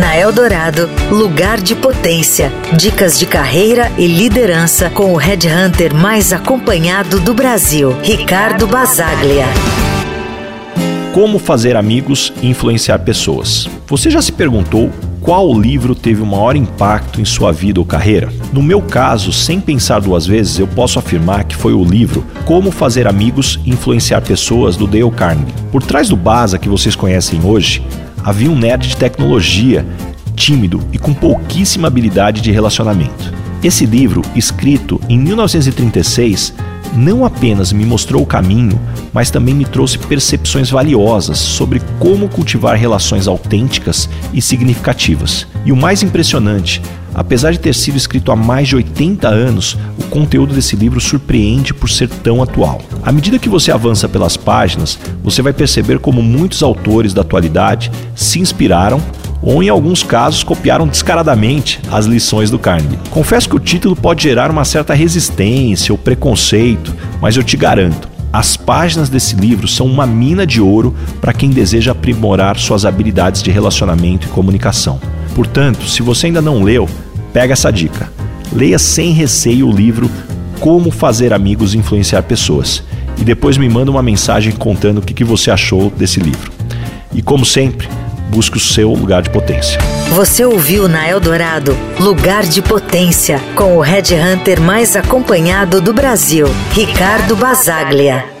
Na Eldorado, lugar de potência. Dicas de carreira e liderança com o headhunter mais acompanhado do Brasil, Ricardo Basaglia. Como fazer amigos e influenciar pessoas. Você já se perguntou qual livro teve o maior impacto em sua vida ou carreira? No meu caso, sem pensar duas vezes, eu posso afirmar que foi o livro Como Fazer Amigos e Influenciar Pessoas do Dale Carnegie. Por trás do Baza que vocês conhecem hoje, havia um nerd de tecnologia, tímido e com pouquíssima habilidade de relacionamento. Esse livro, escrito em 1936, não apenas me mostrou o caminho, mas também me trouxe percepções valiosas sobre como cultivar relações autênticas e significativas. E o mais impressionante, apesar de ter sido escrito há mais de 80 anos, o conteúdo desse livro surpreende por ser tão atual. À medida que você avança pelas páginas, você vai perceber como muitos autores da atualidade se inspiraram ou em alguns casos copiaram descaradamente as lições do Carnegie. Confesso que o título pode gerar uma certa resistência ou preconceito, mas eu te garanto, as páginas desse livro são uma mina de ouro para quem deseja aprimorar suas habilidades de relacionamento e comunicação. Portanto, se você ainda não leu, pega essa dica. Leia sem receio o livro Como Fazer Amigos e Influenciar Pessoas e depois me manda uma mensagem contando o que você achou desse livro. E como sempre, busque o seu lugar de potência. Você ouviu na Eldorado Lugar de Potência com o Red Hunter mais acompanhado do Brasil, Ricardo Basaglia.